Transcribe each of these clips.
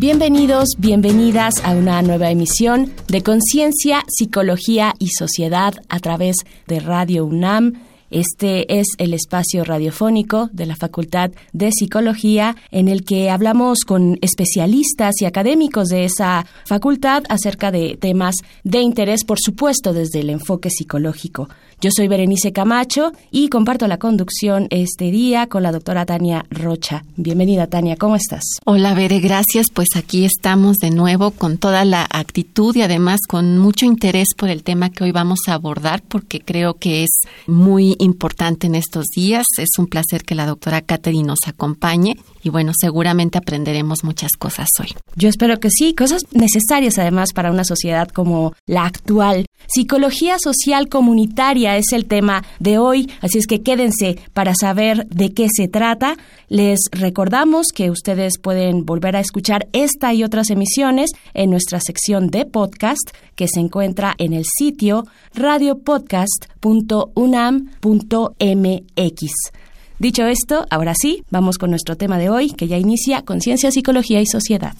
Bienvenidos, bienvenidas a una nueva emisión de Conciencia, Psicología y Sociedad a través de Radio UNAM. Este es el espacio radiofónico de la Facultad de Psicología en el que hablamos con especialistas y académicos de esa facultad acerca de temas de interés, por supuesto, desde el enfoque psicológico. Yo soy Berenice Camacho y comparto la conducción este día con la doctora Tania Rocha. Bienvenida, Tania, ¿cómo estás? Hola, Bere, gracias. Pues aquí estamos de nuevo con toda la actitud y además con mucho interés por el tema que hoy vamos a abordar porque creo que es muy importante en estos días. Es un placer que la doctora Katherine nos acompañe y bueno, seguramente aprenderemos muchas cosas hoy. Yo espero que sí, cosas necesarias además para una sociedad como la actual. Psicología social comunitaria es el tema de hoy, así es que quédense para saber de qué se trata. Les recordamos que ustedes pueden volver a escuchar esta y otras emisiones en nuestra sección de podcast que se encuentra en el sitio radiopodcast.unam.mx. Dicho esto, ahora sí, vamos con nuestro tema de hoy, que ya inicia Conciencia, Psicología y Sociedad.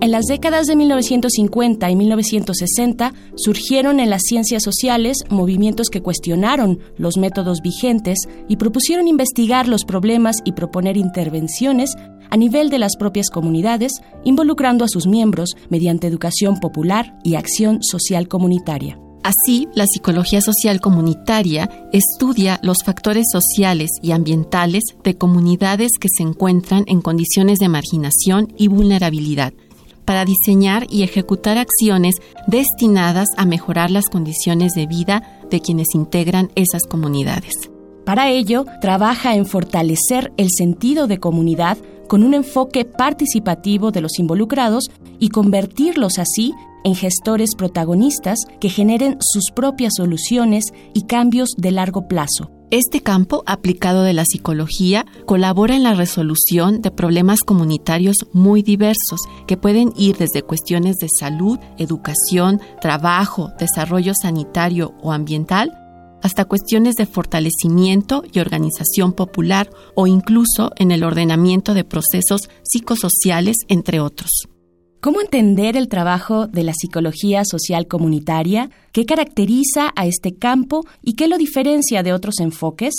En las décadas de 1950 y 1960 surgieron en las ciencias sociales movimientos que cuestionaron los métodos vigentes y propusieron investigar los problemas y proponer intervenciones a nivel de las propias comunidades, involucrando a sus miembros mediante educación popular y acción social comunitaria. Así, la psicología social comunitaria estudia los factores sociales y ambientales de comunidades que se encuentran en condiciones de marginación y vulnerabilidad, para diseñar y ejecutar acciones destinadas a mejorar las condiciones de vida de quienes integran esas comunidades. Para ello, trabaja en fortalecer el sentido de comunidad con un enfoque participativo de los involucrados y convertirlos así en gestores protagonistas que generen sus propias soluciones y cambios de largo plazo. Este campo aplicado de la psicología colabora en la resolución de problemas comunitarios muy diversos que pueden ir desde cuestiones de salud, educación, trabajo, desarrollo sanitario o ambiental, hasta cuestiones de fortalecimiento y organización popular o incluso en el ordenamiento de procesos psicosociales, entre otros. ¿Cómo entender el trabajo de la psicología social comunitaria? ¿Qué caracteriza a este campo y qué lo diferencia de otros enfoques?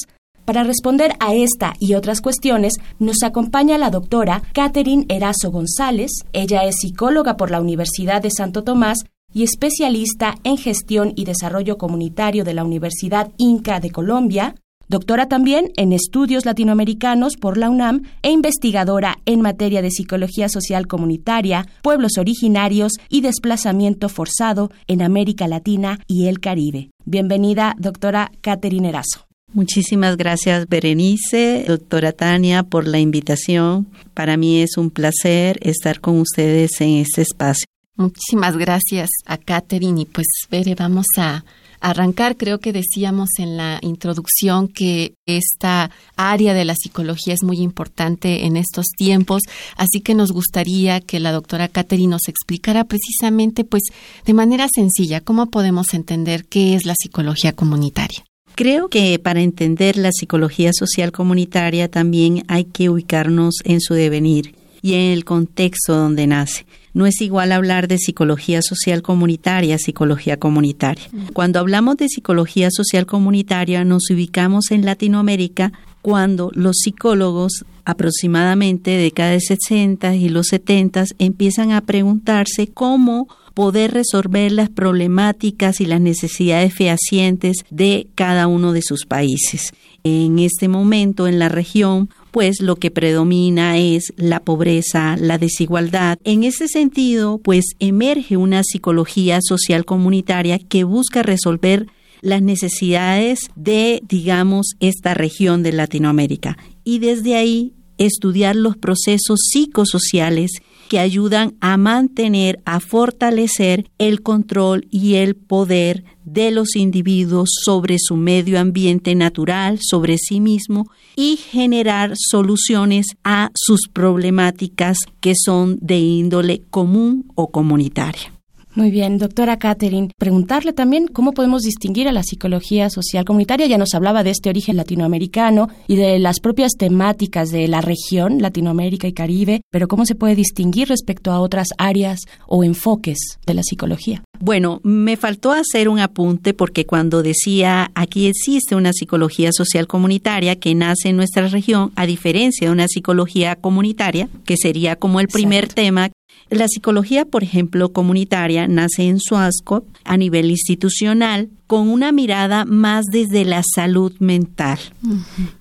Para responder a esta y otras cuestiones, nos acompaña la doctora Catherine Erazo González. Ella es psicóloga por la Universidad de Santo Tomás y especialista en gestión y desarrollo comunitario de la Universidad Inca de Colombia, doctora también en estudios latinoamericanos por la UNAM e investigadora en materia de psicología social comunitaria, pueblos originarios y desplazamiento forzado en América Latina y el Caribe. Bienvenida, doctora Catherine Erazo. Muchísimas gracias, Berenice, doctora Tania, por la invitación. Para mí es un placer estar con ustedes en este espacio. Muchísimas gracias a Catherine y pues Bere, vamos a arrancar, creo que decíamos en la introducción que esta área de la psicología es muy importante en estos tiempos, así que nos gustaría que la doctora Catherine nos explicara precisamente, pues, de manera sencilla, cómo podemos entender qué es la psicología comunitaria. Creo que para entender la psicología social comunitaria también hay que ubicarnos en su devenir y en el contexto donde nace. No es igual hablar de psicología social comunitaria, psicología comunitaria. Cuando hablamos de psicología social comunitaria nos ubicamos en Latinoamérica cuando los psicólogos aproximadamente de década de 60 y los 70 empiezan a preguntarse cómo poder resolver las problemáticas y las necesidades fehacientes de cada uno de sus países. En este momento en la región pues lo que predomina es la pobreza, la desigualdad. En ese sentido, pues emerge una psicología social comunitaria que busca resolver las necesidades de, digamos, esta región de Latinoamérica. Y desde ahí estudiar los procesos psicosociales que ayudan a mantener, a fortalecer el control y el poder de los individuos sobre su medio ambiente natural, sobre sí mismo y generar soluciones a sus problemáticas que son de índole común o comunitaria. Muy bien, doctora Catherine, preguntarle también cómo podemos distinguir a la psicología social comunitaria. Ya nos hablaba de este origen latinoamericano y de las propias temáticas de la región, Latinoamérica y Caribe, pero cómo se puede distinguir respecto a otras áreas o enfoques de la psicología. Bueno, me faltó hacer un apunte porque cuando decía aquí existe una psicología social comunitaria que nace en nuestra región, a diferencia de una psicología comunitaria, que sería como el primer tema la psicología, por ejemplo, comunitaria nace en Suazco a nivel institucional con una mirada más desde la salud mental.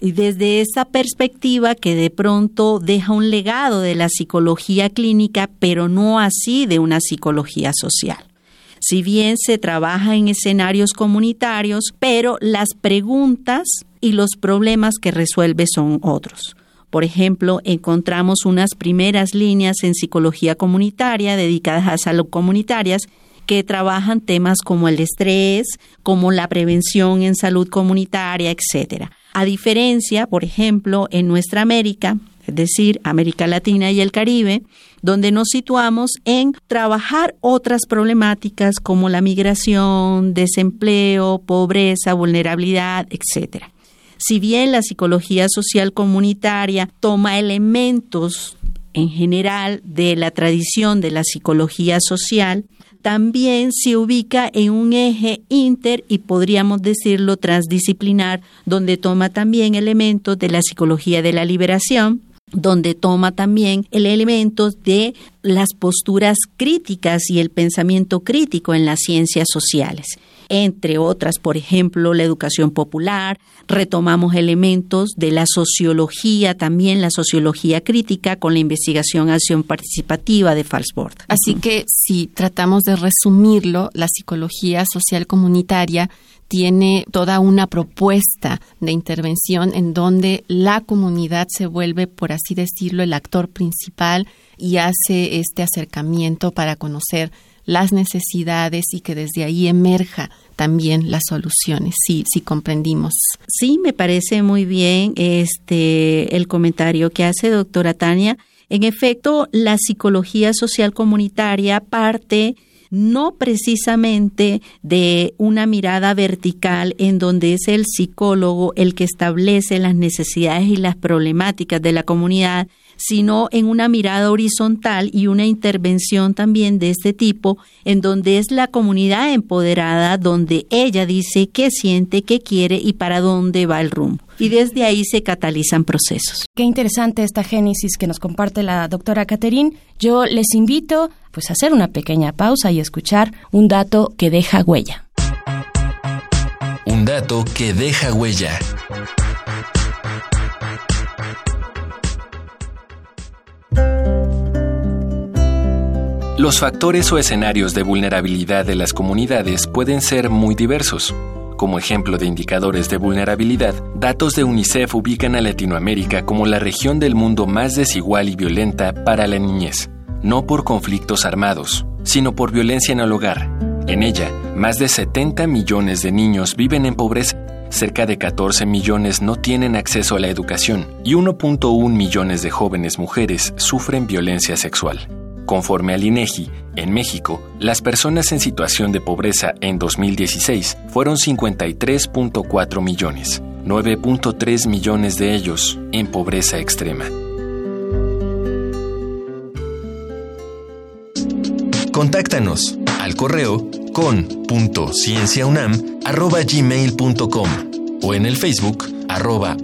Y desde esa perspectiva que de pronto deja un legado de la psicología clínica, pero no así de una psicología social. Si bien se trabaja en escenarios comunitarios, pero las preguntas y los problemas que resuelve son otros. Por ejemplo, encontramos unas primeras líneas en psicología comunitaria dedicadas a salud comunitarias que trabajan temas como el estrés, como la prevención en salud comunitaria, etcétera. A diferencia, por ejemplo, en nuestra América, es decir, América Latina y el Caribe, donde nos situamos en trabajar otras problemáticas como la migración, desempleo, pobreza, vulnerabilidad, etcétera. Si bien la psicología social comunitaria toma elementos en general de la tradición de la psicología social, también se ubica en un eje inter y podríamos decirlo transdisciplinar, donde toma también elementos de la psicología de la liberación, donde toma también el elemento de las posturas críticas y el pensamiento crítico en las ciencias sociales entre otras, por ejemplo, la educación popular, retomamos elementos de la sociología, también la sociología crítica con la investigación acción participativa de Falsborg. Así que si tratamos de resumirlo, la psicología social comunitaria tiene toda una propuesta de intervención en donde la comunidad se vuelve, por así decirlo, el actor principal y hace este acercamiento para conocer las necesidades y que desde ahí emerja también las soluciones, si, si comprendimos. Sí, me parece muy bien este el comentario que hace doctora Tania. En efecto, la psicología social comunitaria parte no precisamente de una mirada vertical en donde es el psicólogo el que establece las necesidades y las problemáticas de la comunidad, sino en una mirada horizontal y una intervención también de este tipo, en donde es la comunidad empoderada, donde ella dice qué siente, qué quiere y para dónde va el rumbo. Y desde ahí se catalizan procesos. Qué interesante esta génesis que nos comparte la doctora Caterín. Yo les invito pues hacer una pequeña pausa y escuchar un dato que deja huella. Un dato que deja huella. Los factores o escenarios de vulnerabilidad de las comunidades pueden ser muy diversos. Como ejemplo de indicadores de vulnerabilidad, datos de UNICEF ubican a Latinoamérica como la región del mundo más desigual y violenta para la niñez, no por conflictos armados, sino por violencia en el hogar. En ella, más de 70 millones de niños viven en pobreza, cerca de 14 millones no tienen acceso a la educación y 1.1 millones de jóvenes mujeres sufren violencia sexual. Conforme al INEGI, en México, las personas en situación de pobreza en 2016 fueron 53.4 millones, 9.3 millones de ellos en pobreza extrema. Contáctanos al correo con.cienciaunam.gmail.com o en el Facebook arroba.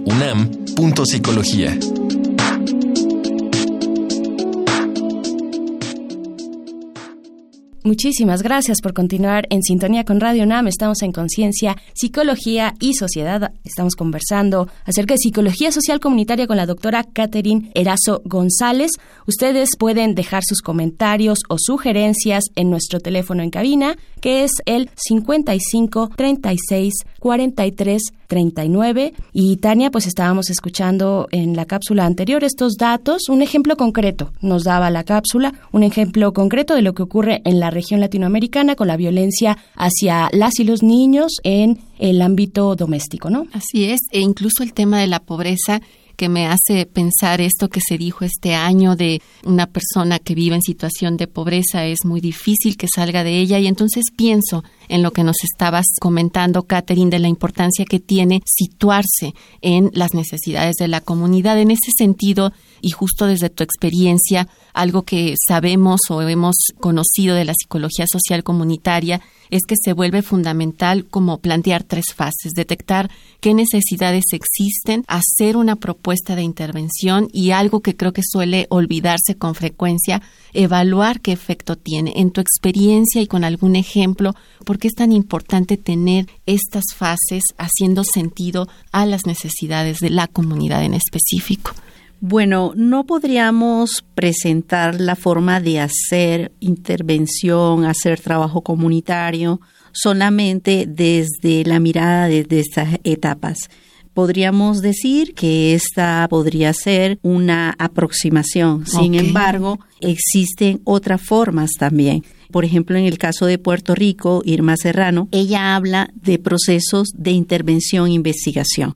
Muchísimas gracias por continuar en sintonía con Radio NAM. Estamos en Conciencia, Psicología y Sociedad. Estamos conversando acerca de psicología social comunitaria con la doctora Catherine Erazo González. Ustedes pueden dejar sus comentarios o sugerencias en nuestro teléfono en cabina, que es el 55 36 43 39. Y Tania, pues estábamos escuchando en la cápsula anterior estos datos. Un ejemplo concreto nos daba la cápsula, un ejemplo concreto de lo que ocurre en la región latinoamericana con la violencia hacia las y los niños en el ámbito doméstico, ¿no? Así es, e incluso el tema de la pobreza que me hace pensar esto que se dijo este año de una persona que vive en situación de pobreza es muy difícil que salga de ella y entonces pienso en lo que nos estabas comentando, Catherine, de la importancia que tiene situarse en las necesidades de la comunidad. En ese sentido, y justo desde tu experiencia, algo que sabemos o hemos conocido de la psicología social comunitaria es que se vuelve fundamental como plantear tres fases, detectar qué necesidades existen, hacer una propuesta de intervención y algo que creo que suele olvidarse con frecuencia, evaluar qué efecto tiene. En tu experiencia y con algún ejemplo, ¿por qué es tan importante tener estas fases haciendo sentido a las necesidades de la comunidad en específico? Bueno, no podríamos presentar la forma de hacer intervención, hacer trabajo comunitario solamente desde la mirada desde estas etapas. Podríamos decir que esta podría ser una aproximación. Sin embargo, existen otras formas también. Por ejemplo, en el caso de Puerto Rico, Irma Serrano, ella habla de procesos de intervención e investigación.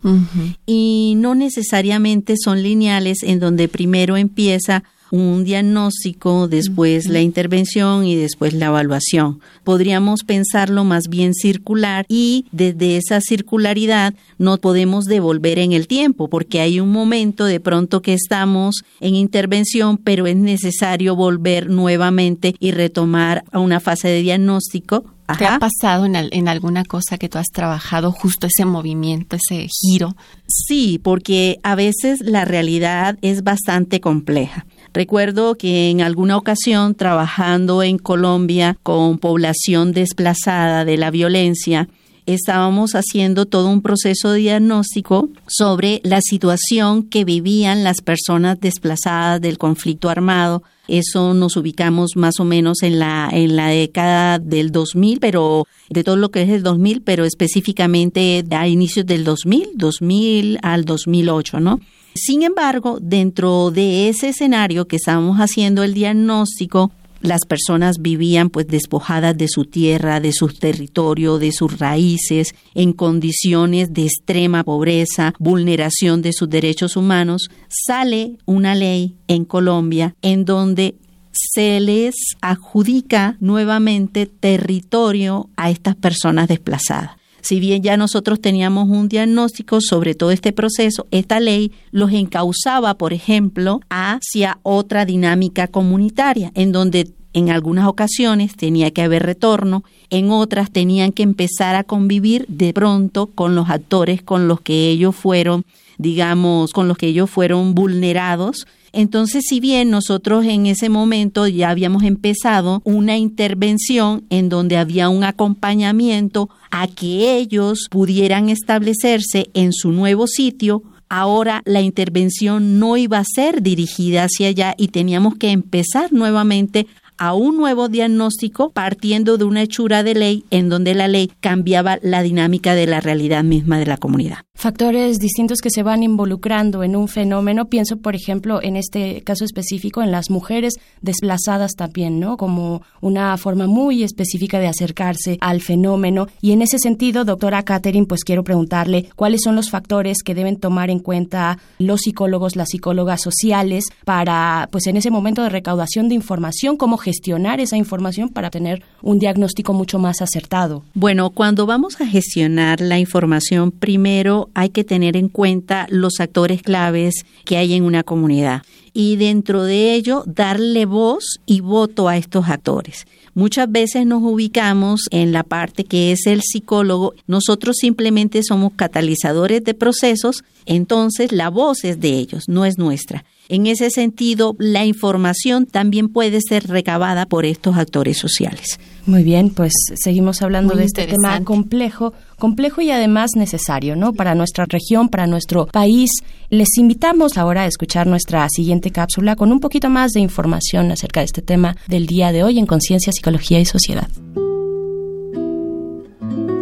Y no necesariamente son lineales en donde primero empieza un diagnóstico, después la intervención y después la evaluación. Podríamos pensarlo más bien circular y desde esa circularidad no podemos devolver en el tiempo porque hay un momento de pronto que estamos en intervención pero es necesario volver nuevamente y retomar a una fase de diagnóstico ¿Te ha pasado en, en, alguna cosa que tú has trabajado justo ese movimiento, ese giro? Sí, porque a veces la realidad es bastante compleja. Recuerdo que en alguna ocasión trabajando en Colombia con población desplazada de la violencia, estábamos haciendo todo un proceso diagnóstico sobre la situación que vivían las personas desplazadas del conflicto armado. Eso nos ubicamos más o menos en la, en la década del 2000, pero de todo lo que es el 2000, pero específicamente a inicios del 2000, 2000 al 2008, ¿no? Sin embargo, dentro de ese escenario que estábamos haciendo el diagnóstico, las personas vivían pues despojadas de su tierra, de su territorio, de sus raíces, en condiciones de extrema pobreza, vulneración de sus derechos humanos, sale una ley en Colombia en donde se les adjudica nuevamente territorio a estas personas desplazadas. Si bien ya nosotros teníamos un diagnóstico sobre todo este proceso, esta ley los encauzaba, por ejemplo, hacia otra dinámica comunitaria, en donde en algunas ocasiones tenía que haber retorno, en otras tenían que empezar a convivir de pronto con los actores con los que ellos fueron, digamos, con los que ellos fueron vulnerados. Entonces, si bien nosotros en ese momento ya habíamos empezado una intervención en donde había un acompañamiento a que ellos pudieran establecerse en su nuevo sitio, ahora la intervención no iba a ser dirigida hacia allá y teníamos que empezar nuevamente a un nuevo diagnóstico partiendo de una hechura de ley en donde la ley cambiaba la dinámica de la realidad misma de la comunidad factores distintos que se van involucrando en un fenómeno. Pienso, por ejemplo, en este caso específico, en las mujeres desplazadas también, ¿no? Como una forma muy específica de acercarse al fenómeno. Y en ese sentido, doctora Catherine, pues quiero preguntarle cuáles son los factores que deben tomar en cuenta los psicólogos, las psicólogas sociales para, pues en ese momento de recaudación de información, cómo gestionar esa información para tener un diagnóstico mucho más acertado. Bueno, cuando vamos a gestionar la información, primero hay que tener en cuenta los actores claves que hay en una comunidad y dentro de ello darle voz y voto a estos actores. Muchas veces nos ubicamos en la parte que es el psicólogo, nosotros simplemente somos catalizadores de procesos, entonces la voz es de ellos, no es nuestra. En ese sentido, la información también puede ser recabada por estos actores sociales. Muy bien, pues seguimos hablando de este tema complejo, complejo y además necesario, ¿no? Para nuestra región, para nuestro país. Les invitamos ahora a escuchar nuestra siguiente cápsula con un poquito más de información acerca de este tema del día de hoy en Conciencia, Psicología y Sociedad.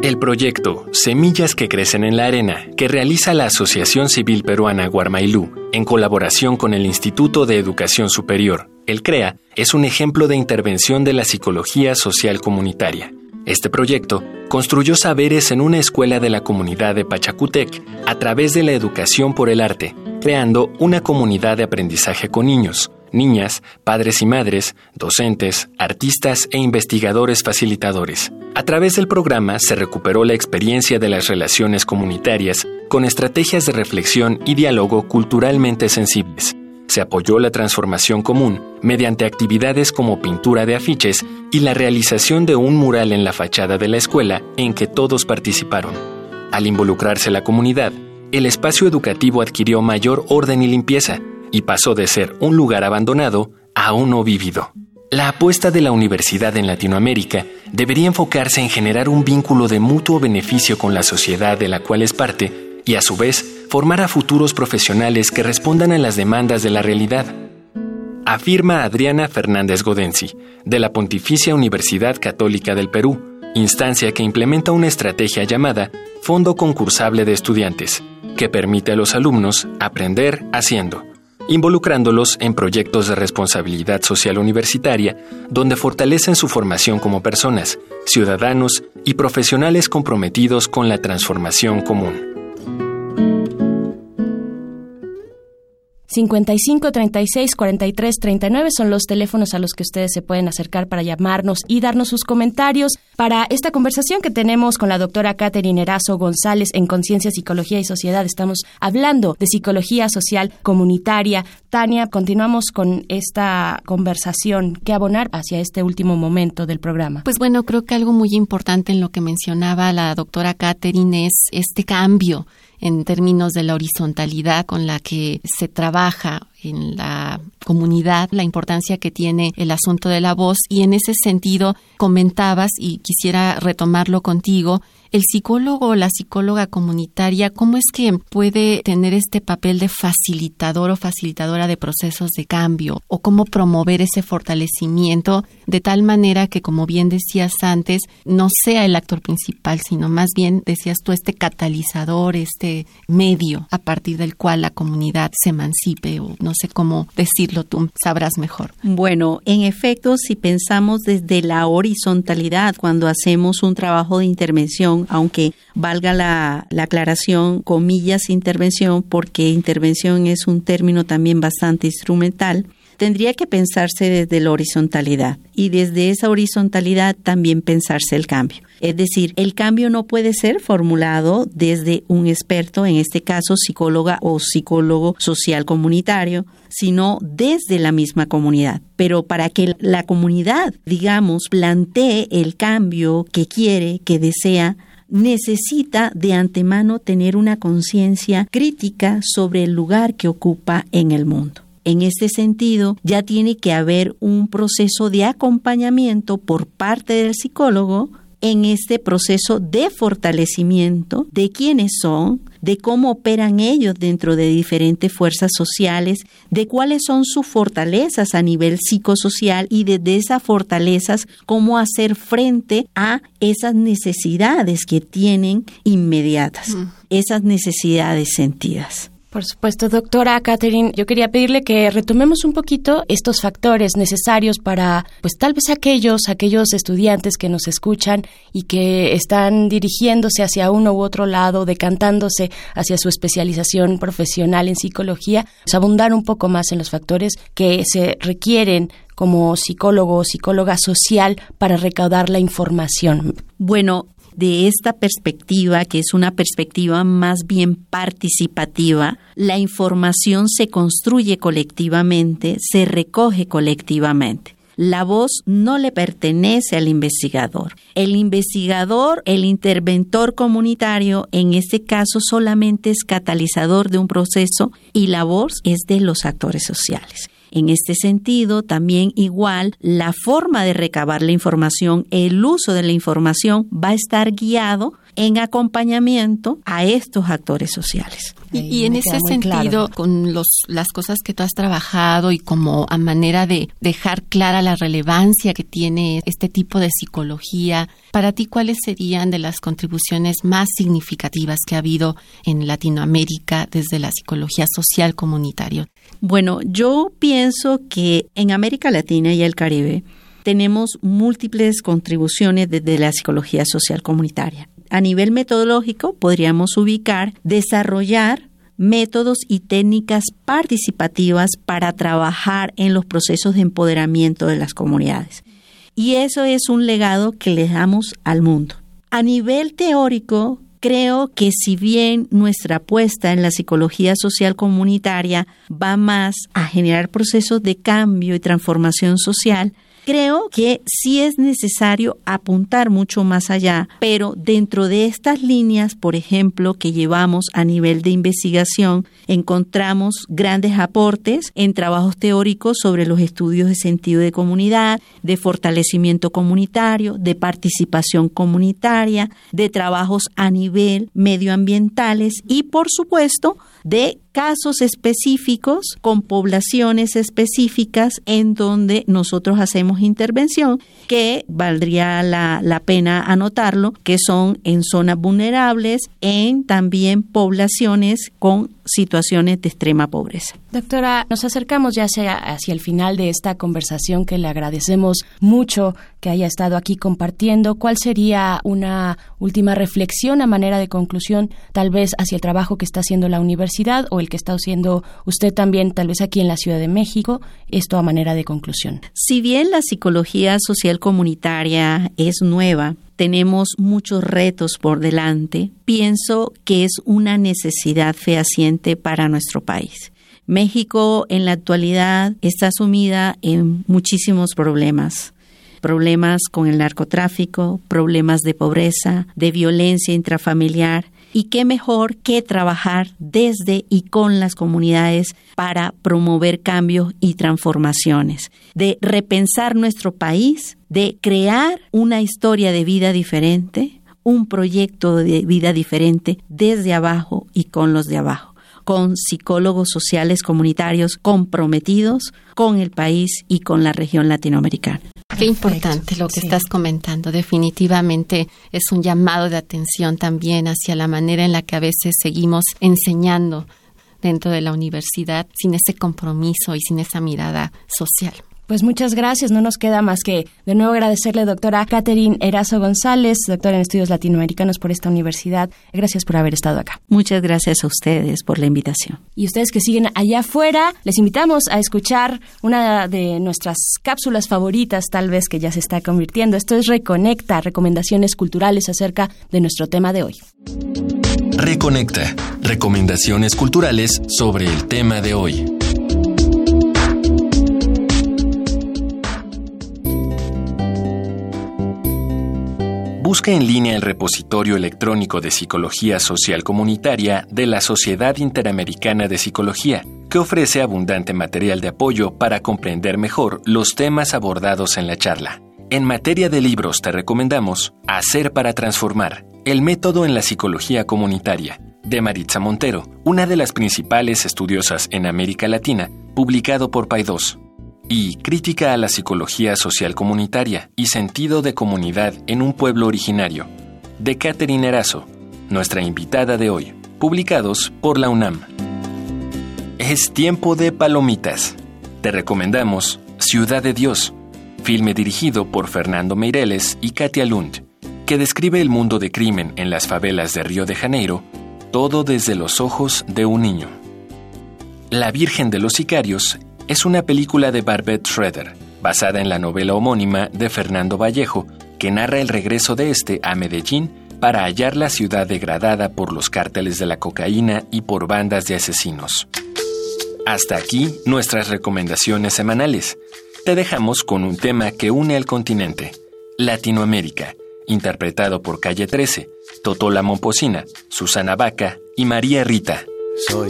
El proyecto Semillas que crecen en la arena, que realiza la Asociación Civil Peruana Guarmailú en colaboración con el Instituto de Educación Superior, el CREA, es un ejemplo de intervención de la psicología social comunitaria. Este proyecto construyó saberes en una escuela de la comunidad de Pachacutec a través de la educación por el arte, creando una comunidad de aprendizaje con niños, niñas, padres y madres, docentes, artistas e investigadores facilitadores. A través del programa se recuperó la experiencia de las relaciones comunitarias con estrategias de reflexión y diálogo culturalmente sensibles. Se apoyó la transformación común mediante actividades como pintura de afiches y la realización de un mural en la fachada de la escuela en que todos participaron. Al involucrarse la comunidad, el espacio educativo adquirió mayor orden y limpieza, y pasó de ser un lugar abandonado a uno vivido. La apuesta de la universidad en Latinoamérica debería enfocarse en generar un vínculo de mutuo beneficio con la sociedad de la cual es parte y a su vez formar a futuros profesionales que respondan a las demandas de la realidad. Afirma Adriana Fernández Godensi, de la Pontificia Universidad Católica del Perú, instancia que implementa una estrategia llamada Fondo Concursable de Estudiantes, que permite a los alumnos aprender haciendo involucrándolos en proyectos de responsabilidad social universitaria, donde fortalecen su formación como personas, ciudadanos y profesionales comprometidos con la transformación común. 55 36 43 39 son los teléfonos a los que ustedes se pueden acercar para llamarnos y darnos sus comentarios para esta conversación que tenemos con la doctora Catherine Erazo González en Conciencia, Psicología y Sociedad. Estamos hablando de psicología social comunitaria. Tania, continuamos con esta conversación que abonar hacia este último momento del programa. Pues bueno, creo que algo muy importante en lo que mencionaba la doctora Catherine es este cambio en términos de la horizontalidad con la que se trabaja en la comunidad, la importancia que tiene el asunto de la voz y en ese sentido comentabas y quisiera retomarlo contigo el psicólogo o la psicóloga comunitaria, ¿cómo es que puede tener este papel de facilitador o facilitadora de procesos de cambio? ¿O cómo promover ese fortalecimiento de tal manera que, como bien decías antes, no sea el actor principal, sino más bien, decías tú, este catalizador, este medio a partir del cual la comunidad se emancipe o no sé cómo decirlo, tú sabrás mejor. Bueno, en efecto, si pensamos desde la horizontalidad, cuando hacemos un trabajo de intervención, aunque valga la, la aclaración, comillas, intervención, porque intervención es un término también bastante instrumental, tendría que pensarse desde la horizontalidad y desde esa horizontalidad también pensarse el cambio. Es decir, el cambio no puede ser formulado desde un experto, en este caso psicóloga o psicólogo social comunitario, sino desde la misma comunidad. Pero para que la comunidad, digamos, plantee el cambio que quiere, que desea, necesita de antemano tener una conciencia crítica sobre el lugar que ocupa en el mundo. En este sentido, ya tiene que haber un proceso de acompañamiento por parte del psicólogo en este proceso de fortalecimiento de quiénes son, de cómo operan ellos dentro de diferentes fuerzas sociales, de cuáles son sus fortalezas a nivel psicosocial y desde esas fortalezas cómo hacer frente a esas necesidades que tienen inmediatas, esas necesidades sentidas. Por supuesto, doctora Catherine, yo quería pedirle que retomemos un poquito estos factores necesarios para, pues tal vez aquellos, aquellos estudiantes que nos escuchan y que están dirigiéndose hacia uno u otro lado, decantándose hacia su especialización profesional en psicología, pues abundar un poco más en los factores que se requieren como psicólogo o psicóloga social para recaudar la información. Bueno, de esta perspectiva, que es una perspectiva más bien participativa, la información se construye colectivamente, se recoge colectivamente. La voz no le pertenece al investigador. El investigador, el interventor comunitario, en este caso solamente es catalizador de un proceso y la voz es de los actores sociales. En este sentido, también igual, la forma de recabar la información, el uso de la información va a estar guiado en acompañamiento a estos actores sociales. Y, en ese sentido, con los, las cosas que tú has trabajado y como a manera de dejar clara la relevancia que tiene este tipo de psicología, para ti, ¿cuáles serían de las contribuciones más significativas que ha habido en Latinoamérica desde la psicología social comunitaria? Bueno, yo pienso que en América Latina y el Caribe tenemos múltiples contribuciones desde la psicología social comunitaria a nivel metodológico podríamos ubicar, desarrollar métodos y técnicas participativas para trabajar en los procesos de empoderamiento de las comunidades. Y eso es un legado que le damos al mundo. A nivel teórico, creo que si bien nuestra apuesta en la psicología social comunitaria va más a generar procesos de cambio y transformación social, Creo que sí es necesario apuntar mucho más allá, pero dentro de estas líneas, por ejemplo, que llevamos a nivel de investigación, encontramos grandes aportes en trabajos teóricos sobre los estudios de sentido de comunidad, de fortalecimiento comunitario, de participación comunitaria, de trabajos a nivel medioambientales y, por supuesto, de casos específicos con poblaciones específicas en donde nosotros hacemos intervención que valdría la, pena anotarlo, que son en zonas vulnerables, en también poblaciones con situaciones de extrema pobreza. Doctora, nos acercamos ya hacia, hacia el final de esta conversación que le agradecemos mucho que haya estado aquí compartiendo. ¿Cuál sería una última reflexión a manera de conclusión, tal vez hacia el trabajo que está haciendo la universidad o el que está haciendo usted también, tal vez aquí en la Ciudad de México? Esto a manera de conclusión. Si bien la psicología social comunitaria es nueva, tenemos muchos retos por delante, pienso que es una necesidad fehaciente para nuestro país. México en la actualidad está sumida en muchísimos problemas problemas con el narcotráfico, problemas de pobreza, de violencia intrafamiliar, y qué mejor que trabajar desde y con las comunidades para promover cambios y transformaciones, de repensar nuestro país, de crear una historia de vida diferente, un proyecto de vida diferente desde abajo y con los de abajo con psicólogos sociales comunitarios comprometidos con el país y con la región latinoamericana. Qué importante lo que estás comentando. Definitivamente es un llamado de atención también hacia la manera en la que a veces seguimos enseñando dentro de la universidad sin ese compromiso y sin esa mirada social. Pues muchas gracias. No nos queda más que de nuevo agradecerle, doctora Catherine Erazo González, doctora en estudios latinoamericanos por esta universidad. Gracias por haber estado acá. Muchas gracias a ustedes por la invitación. Y ustedes que siguen allá afuera, les invitamos a escuchar una de nuestras cápsulas favoritas, tal vez que ya se está convirtiendo. Esto es Reconecta, recomendaciones culturales acerca de nuestro tema de hoy. Reconecta, recomendaciones culturales sobre el tema de hoy. Busca en línea el repositorio electrónico de Psicología Social Comunitaria de la Sociedad Interamericana de Psicología, que ofrece abundante material de apoyo para comprender mejor los temas abordados en la charla. En materia de libros te recomendamos Hacer para Transformar, el método en la psicología comunitaria, de Maritza Montero, una de las principales estudiosas en América Latina, publicado por Paidós y Crítica a la Psicología Social Comunitaria y Sentido de Comunidad en un Pueblo Originario, de Catherine Erazo, nuestra invitada de hoy, publicados por la UNAM. Es tiempo de palomitas. Te recomendamos Ciudad de Dios, filme dirigido por Fernando Meireles y Katia Lund, que describe el mundo de crimen en las favelas de Río de Janeiro, todo desde los ojos de un niño. La Virgen de los Sicarios es una película de Barbette Schroeder, basada en la novela homónima de Fernando Vallejo, que narra el regreso de este a Medellín para hallar la ciudad degradada por los cárteles de la cocaína y por bandas de asesinos. Hasta aquí nuestras recomendaciones semanales. Te dejamos con un tema que une al continente, Latinoamérica, interpretado por Calle 13, Totola Momposina, Susana Vaca y María Rita. Soy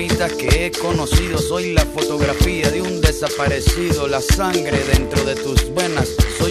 que he conocido, soy la fotografía de un desaparecido, la sangre dentro de tus venas. Soy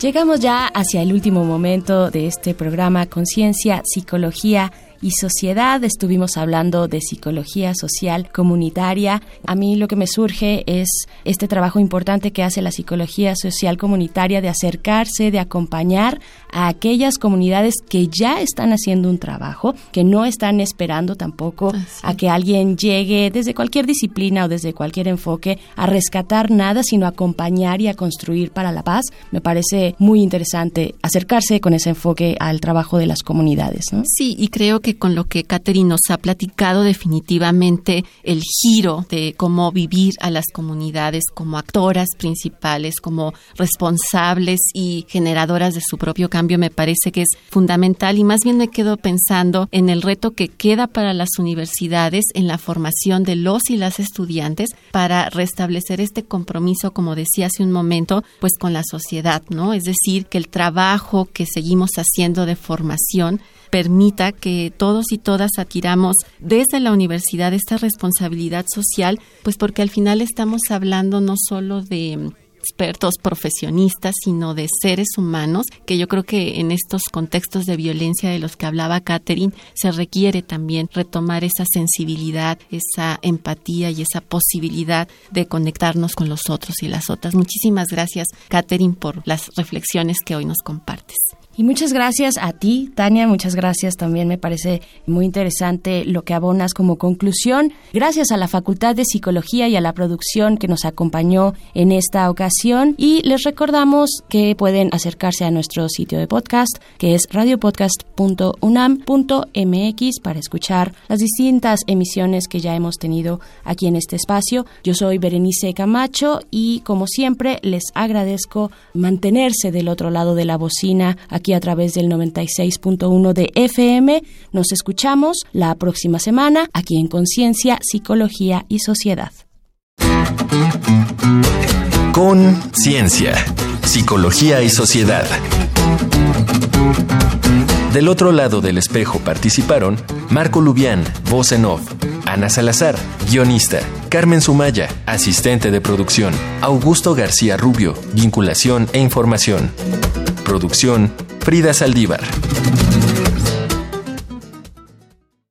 Llegamos ya hacia el último momento de este programa Conciencia, Psicología y sociedad. Estuvimos hablando de psicología social comunitaria. A mí lo que me surge es este trabajo importante que hace la psicología social comunitaria de acercarse, de acompañar a aquellas comunidades que ya están haciendo un trabajo, que no están esperando tampoco a que alguien llegue desde cualquier disciplina o desde cualquier enfoque a rescatar nada, sino acompañar y a construir para la paz. Me parece muy interesante acercarse con ese enfoque al trabajo de las comunidades. ¿no? Sí, y creo que con lo que Catherine nos ha platicado, definitivamente el giro de cómo vivir a las comunidades como actoras principales, como responsables y generadoras de su propio cambio, me parece que es fundamental y más bien me quedo pensando en el reto que queda para las universidades en la formación de los y las estudiantes para restablecer este compromiso, como decía hace un momento, pues con la sociedad, ¿no? Es decir, que el trabajo que seguimos haciendo de formación permita que todos y todas adquiramos desde la universidad esta responsabilidad social, pues porque al final estamos hablando no solo de expertos profesionistas, sino de seres humanos, que yo creo que en estos contextos de violencia de los que hablaba Catherine, se requiere también retomar esa sensibilidad, esa empatía y esa posibilidad de conectarnos con los otros y las otras. Muchísimas gracias, Catherine, por las reflexiones que hoy nos compartes. Y muchas gracias a ti, Tania, muchas gracias también, me parece muy interesante lo que abonas como conclusión. Gracias a la Facultad de Psicología y a la producción que nos acompañó en esta ocasión y les recordamos que pueden acercarse a nuestro sitio de podcast que es radiopodcast.unam.mx para escuchar las distintas emisiones que ya hemos tenido aquí en este espacio. Yo soy Berenice Camacho y como siempre les agradezco mantenerse del otro lado de la bocina aquí a través del 96.1 de FM. Nos escuchamos la próxima semana aquí en Conciencia, Psicología y Sociedad. Conciencia, Psicología y Sociedad. Del otro lado del espejo participaron Marco Lubián, voz en off, Ana Salazar, guionista, Carmen Sumaya, asistente de producción, Augusto García Rubio, vinculación e información. Producción, Frida Saldívar.